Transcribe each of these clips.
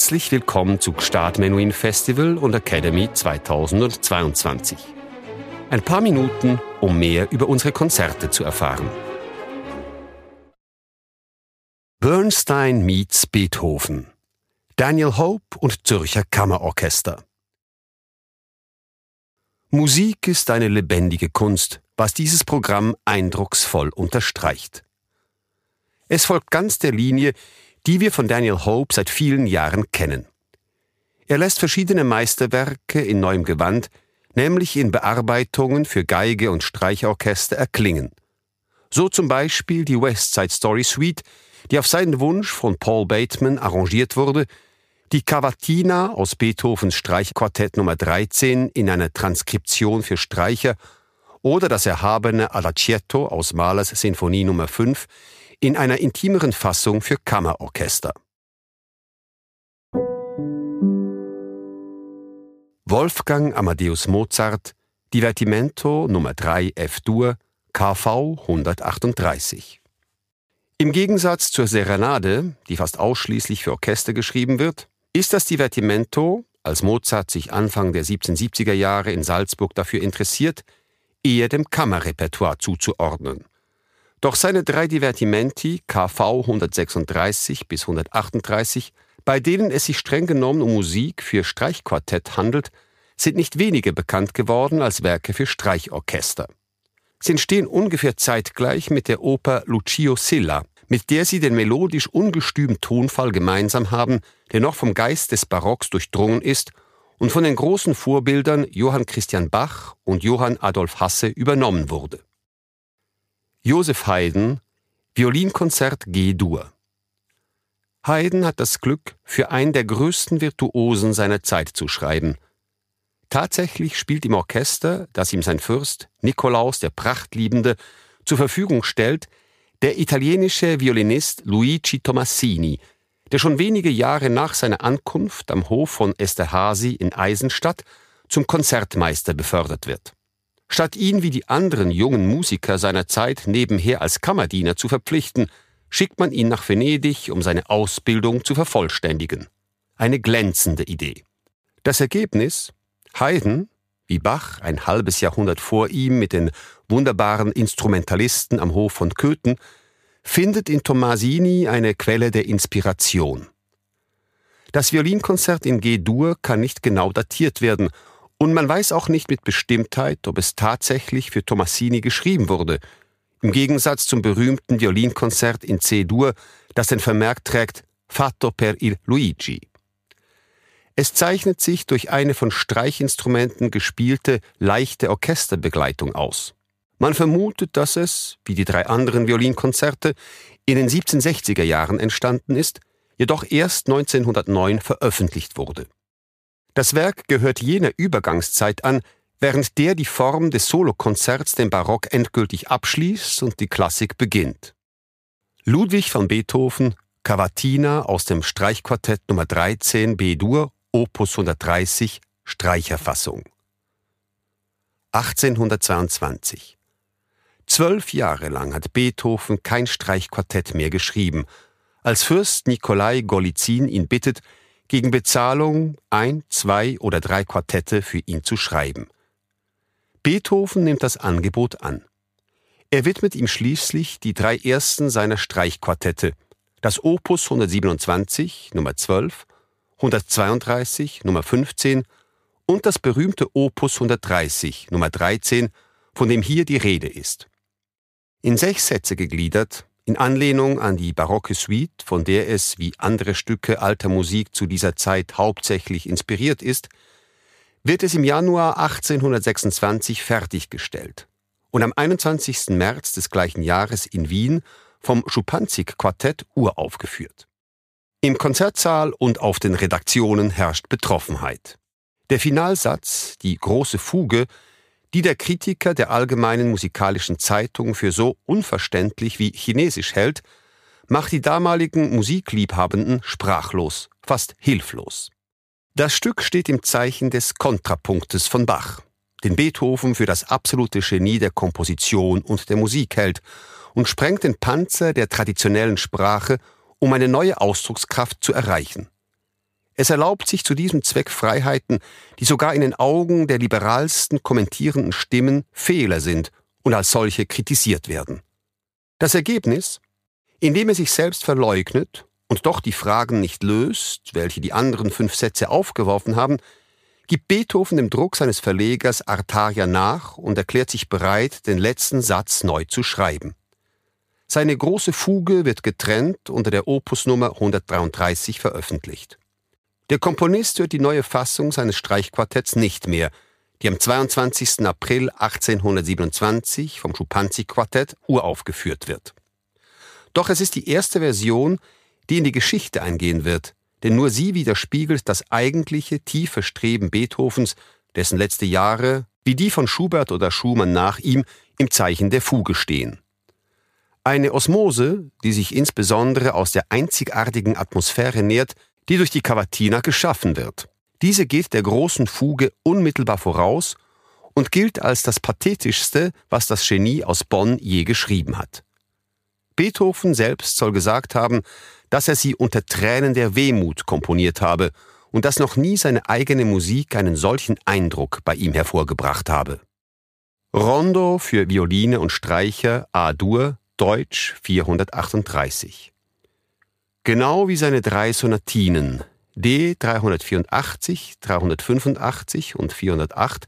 Herzlich willkommen zu Gstaad Menuhin Festival und Academy 2022. Ein paar Minuten, um mehr über unsere Konzerte zu erfahren. Bernstein meets Beethoven. Daniel Hope und Zürcher Kammerorchester. Musik ist eine lebendige Kunst, was dieses Programm eindrucksvoll unterstreicht. Es folgt ganz der Linie, die wir von Daniel Hope seit vielen Jahren kennen. Er lässt verschiedene Meisterwerke in neuem Gewand, nämlich in Bearbeitungen für Geige und Streichorchester erklingen. So zum Beispiel die West Side Story Suite, die auf seinen Wunsch von Paul Bateman arrangiert wurde, die Cavatina aus Beethovens Streichquartett Nummer 13 in einer Transkription für Streicher oder das erhabene Adagietto aus Mahlers Sinfonie Nummer 5 in einer intimeren Fassung für Kammerorchester. Wolfgang Amadeus Mozart, Divertimento Nummer 3 F-Dur, KV 138. Im Gegensatz zur Serenade, die fast ausschließlich für Orchester geschrieben wird, ist das Divertimento, als Mozart sich Anfang der 1770er Jahre in Salzburg dafür interessiert, eher dem Kammerrepertoire zuzuordnen. Doch seine drei Divertimenti KV 136 bis 138, bei denen es sich streng genommen um Musik für Streichquartett handelt, sind nicht wenige bekannt geworden als Werke für Streichorchester. Sie entstehen ungefähr zeitgleich mit der Oper Lucio Silla, mit der sie den melodisch ungestümen Tonfall gemeinsam haben, der noch vom Geist des Barocks durchdrungen ist und von den großen Vorbildern Johann Christian Bach und Johann Adolf Hasse übernommen wurde. Josef Haydn Violinkonzert G-Dur Haydn hat das Glück, für einen der größten Virtuosen seiner Zeit zu schreiben. Tatsächlich spielt im Orchester, das ihm sein Fürst, Nikolaus der Prachtliebende, zur Verfügung stellt, der italienische Violinist Luigi Tomassini, der schon wenige Jahre nach seiner Ankunft am Hof von Esterhazy in Eisenstadt zum Konzertmeister befördert wird. Statt ihn wie die anderen jungen Musiker seiner Zeit nebenher als Kammerdiener zu verpflichten, schickt man ihn nach Venedig, um seine Ausbildung zu vervollständigen. Eine glänzende Idee. Das Ergebnis? Haydn, wie Bach ein halbes Jahrhundert vor ihm mit den wunderbaren Instrumentalisten am Hof von Köthen, findet in Tomasini eine Quelle der Inspiration. Das Violinkonzert in G-Dur kann nicht genau datiert werden und man weiß auch nicht mit Bestimmtheit, ob es tatsächlich für Tomassini geschrieben wurde, im Gegensatz zum berühmten Violinkonzert in C-Dur, das den Vermerk trägt Fatto per il Luigi. Es zeichnet sich durch eine von Streichinstrumenten gespielte leichte Orchesterbegleitung aus. Man vermutet, dass es, wie die drei anderen Violinkonzerte, in den 1760er Jahren entstanden ist, jedoch erst 1909 veröffentlicht wurde. Das Werk gehört jener Übergangszeit an, während der die Form des Solokonzerts den Barock endgültig abschließt und die Klassik beginnt. Ludwig van Beethoven, Cavatina aus dem Streichquartett Nummer 13 B-Dur, Opus 130, Streicherfassung. 1822. Zwölf Jahre lang hat Beethoven kein Streichquartett mehr geschrieben, als Fürst Nikolai Golizin ihn bittet, gegen Bezahlung ein, zwei oder drei Quartette für ihn zu schreiben. Beethoven nimmt das Angebot an. Er widmet ihm schließlich die drei ersten seiner Streichquartette, das Opus 127 Nummer 12, 132 Nummer 15 und das berühmte Opus 130 Nummer 13, von dem hier die Rede ist. In sechs Sätze gegliedert in Anlehnung an die barocke Suite, von der es wie andere Stücke alter Musik zu dieser Zeit hauptsächlich inspiriert ist, wird es im Januar 1826 fertiggestellt und am 21. März des gleichen Jahres in Wien vom Schupanzig-Quartett uraufgeführt. Im Konzertsaal und auf den Redaktionen herrscht Betroffenheit. Der Finalsatz, die große Fuge, die der Kritiker der Allgemeinen Musikalischen Zeitung für so unverständlich wie chinesisch hält, macht die damaligen Musikliebhabenden sprachlos, fast hilflos. Das Stück steht im Zeichen des Kontrapunktes von Bach, den Beethoven für das absolute Genie der Komposition und der Musik hält, und sprengt den Panzer der traditionellen Sprache, um eine neue Ausdruckskraft zu erreichen. Es erlaubt sich zu diesem Zweck Freiheiten, die sogar in den Augen der liberalsten kommentierenden Stimmen Fehler sind und als solche kritisiert werden. Das Ergebnis? Indem er sich selbst verleugnet und doch die Fragen nicht löst, welche die anderen fünf Sätze aufgeworfen haben, gibt Beethoven dem Druck seines Verlegers Artaria nach und erklärt sich bereit, den letzten Satz neu zu schreiben. Seine große Fuge wird getrennt unter der Opusnummer 133 veröffentlicht. Der Komponist hört die neue Fassung seines Streichquartetts nicht mehr, die am 22. April 1827 vom Schuppanzi-Quartett uraufgeführt wird. Doch es ist die erste Version, die in die Geschichte eingehen wird, denn nur sie widerspiegelt das eigentliche tiefe Streben Beethovens, dessen letzte Jahre, wie die von Schubert oder Schumann nach ihm, im Zeichen der Fuge stehen. Eine Osmose, die sich insbesondere aus der einzigartigen Atmosphäre nährt, die durch die Cavatina geschaffen wird. Diese geht der großen Fuge unmittelbar voraus und gilt als das pathetischste, was das Genie aus Bonn je geschrieben hat. Beethoven selbst soll gesagt haben, dass er sie unter Tränen der Wehmut komponiert habe und dass noch nie seine eigene Musik einen solchen Eindruck bei ihm hervorgebracht habe. Rondo für Violine und Streicher A-Dur, Deutsch 438. Genau wie seine drei Sonatinen D 384, 385 und 408,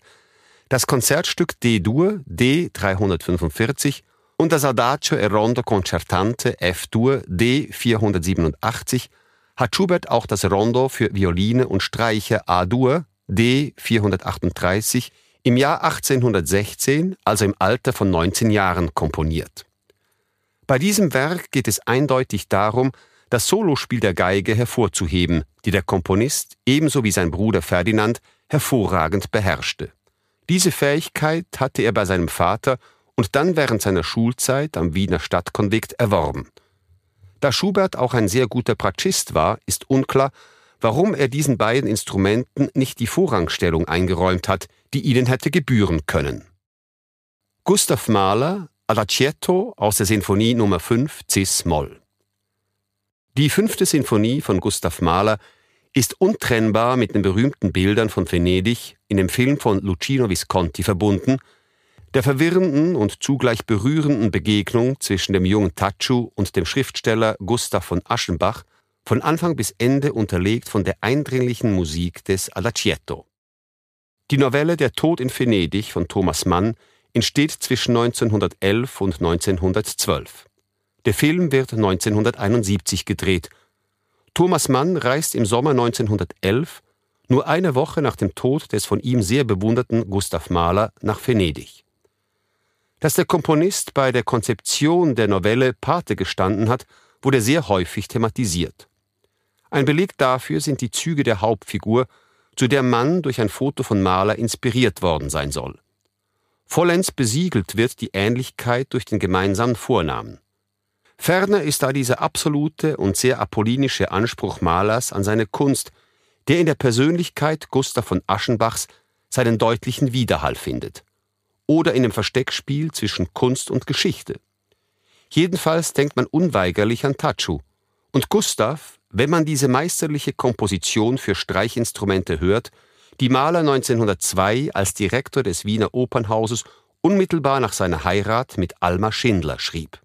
das Konzertstück D-Dur D 345 und das Adagio e Rondo Concertante F-Dur D 487 hat Schubert auch das Rondo für Violine und Streicher A-Dur D 438 im Jahr 1816, also im Alter von 19 Jahren, komponiert. Bei diesem Werk geht es eindeutig darum, das Solospiel der Geige hervorzuheben, die der Komponist, ebenso wie sein Bruder Ferdinand, hervorragend beherrschte. Diese Fähigkeit hatte er bei seinem Vater und dann während seiner Schulzeit am Wiener Stadtkonvikt erworben. Da Schubert auch ein sehr guter Bratschist war, ist unklar, warum er diesen beiden Instrumenten nicht die Vorrangstellung eingeräumt hat, die ihnen hätte gebühren können. Gustav Mahler, Adagietto aus der Sinfonie Nummer 5 Cis-Moll. Die fünfte Sinfonie von Gustav Mahler ist untrennbar mit den berühmten Bildern von Venedig in dem Film von Luchino Visconti verbunden, der verwirrenden und zugleich berührenden Begegnung zwischen dem jungen Tatschu und dem Schriftsteller Gustav von Aschenbach, von Anfang bis Ende unterlegt von der eindringlichen Musik des Adagietto. Die Novelle Der Tod in Venedig von Thomas Mann entsteht zwischen 1911 und 1912. Der Film wird 1971 gedreht. Thomas Mann reist im Sommer 1911, nur eine Woche nach dem Tod des von ihm sehr bewunderten Gustav Mahler, nach Venedig. Dass der Komponist bei der Konzeption der Novelle Pate gestanden hat, wurde sehr häufig thematisiert. Ein Beleg dafür sind die Züge der Hauptfigur, zu der Mann durch ein Foto von Mahler inspiriert worden sein soll. Vollends besiegelt wird die Ähnlichkeit durch den gemeinsamen Vornamen. Ferner ist da dieser absolute und sehr apollinische Anspruch Malers an seine Kunst, der in der Persönlichkeit Gustav von Aschenbachs seinen deutlichen Widerhall findet. Oder in dem Versteckspiel zwischen Kunst und Geschichte. Jedenfalls denkt man unweigerlich an Tatschu. Und Gustav, wenn man diese meisterliche Komposition für Streichinstrumente hört, die Maler 1902 als Direktor des Wiener Opernhauses unmittelbar nach seiner Heirat mit Alma Schindler schrieb.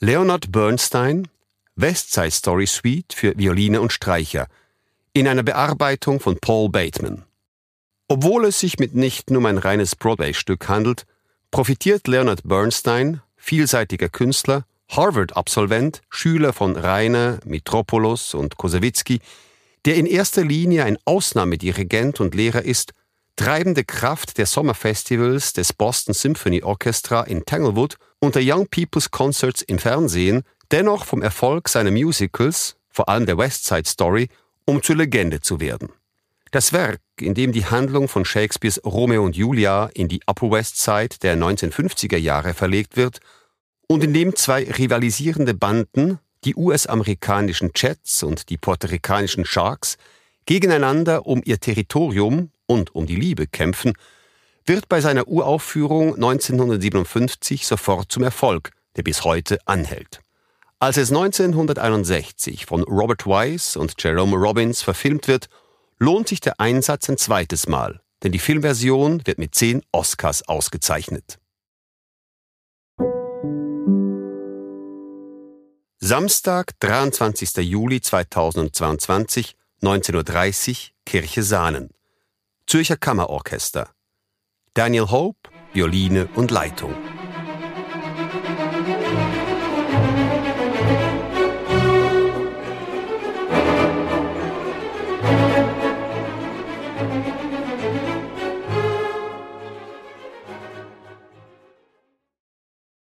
Leonard Bernstein West Side Story Suite für Violine und Streicher in einer Bearbeitung von Paul Bateman. Obwohl es sich mitnichten um ein reines Broadway-Stück handelt, profitiert Leonard Bernstein, vielseitiger Künstler, Harvard-Absolvent, Schüler von Reiner, Mitropoulos und Kosewitzki, der in erster Linie ein Ausnahmedirigent und Lehrer ist, treibende Kraft der Sommerfestivals des Boston Symphony Orchestra in Tanglewood und der Young People's Concerts im Fernsehen, dennoch vom Erfolg seiner Musicals, vor allem der West Side Story, um zur Legende zu werden. Das Werk, in dem die Handlung von Shakespeares Romeo und Julia in die Upper West Side der 1950er Jahre verlegt wird und in dem zwei rivalisierende Banden, die US-amerikanischen Jets und die puerto-ricanischen Sharks, gegeneinander um ihr Territorium und um die Liebe kämpfen, wird bei seiner Uraufführung 1957 sofort zum Erfolg, der bis heute anhält. Als es 1961 von Robert Wise und Jerome Robbins verfilmt wird, lohnt sich der Einsatz ein zweites Mal, denn die Filmversion wird mit zehn Oscars ausgezeichnet. Samstag, 23. Juli 2022, 19.30 Uhr, Kirche Sahnen. Zürcher Kammerorchester. Daniel Hope, Violine und Leitung.